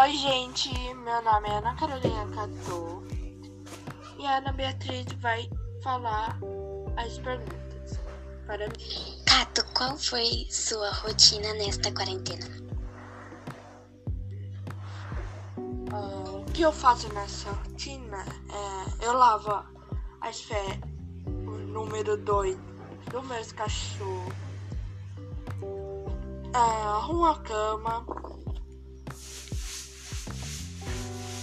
Oi, gente. Meu nome é Ana Carolina Catô. E a Ana Beatriz vai falar as perguntas para mim. Cato, qual foi sua rotina nesta quarentena? Ah, o que eu faço nessa rotina é eu lavo as fé, o número 2 dos meus cachorros, é, arrumo a cama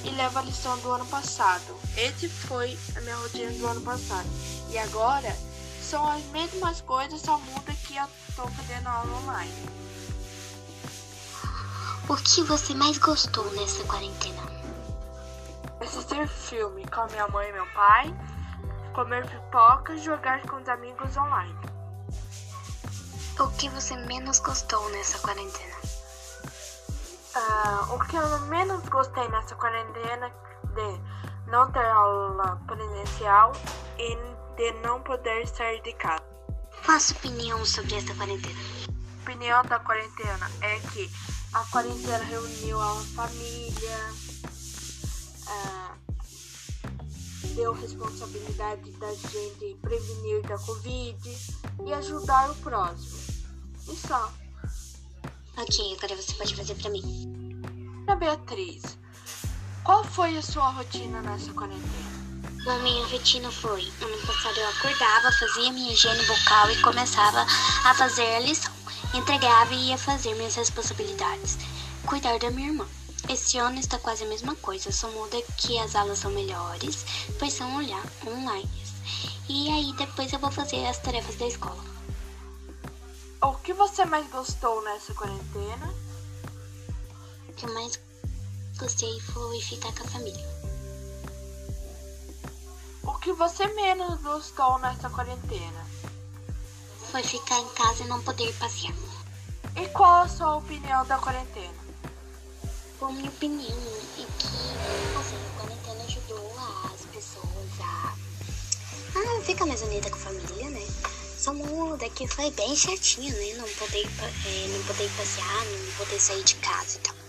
e levo a lição do ano passado. Esse foi a minha rotina do ano passado. E agora são as mesmas coisas, só muda que eu tô fazendo aula online. O que você mais gostou nessa quarentena? Assistir filme com a minha mãe e meu pai, comer pipoca e jogar com os amigos online. O que você menos gostou nessa quarentena? O que eu menos gostei nessa quarentena de não ter aula presencial e de não poder sair de casa. Qual a sua opinião sobre essa quarentena? A opinião da quarentena é que a quarentena reuniu a família, ah, deu responsabilidade da gente prevenir da Covid e ajudar o próximo. E só. Ok, agora você pode fazer pra mim. Ana Beatriz, qual foi a sua rotina nessa quarentena? A minha rotina foi: ano passado eu acordava, fazia minha higiene vocal e começava a fazer a lição. Entregava e ia fazer minhas responsabilidades. Cuidar da minha irmã. Esse ano está quase a mesma coisa, só muda que as aulas são melhores, pois são olhar online. E aí depois eu vou fazer as tarefas da escola. O que você mais gostou nessa quarentena? O que eu mais gostei foi ficar com a família. O que você menos gostou nessa quarentena? Foi ficar em casa e não poder passear. E qual a sua opinião da quarentena? Bom, minha opinião é que assim, a quarentena ajudou as pessoas a, a ficar mais unida com a família, né? Só muda que foi bem chatinho, né? Não poder, eh, não poder passear, não poder sair de casa e tal.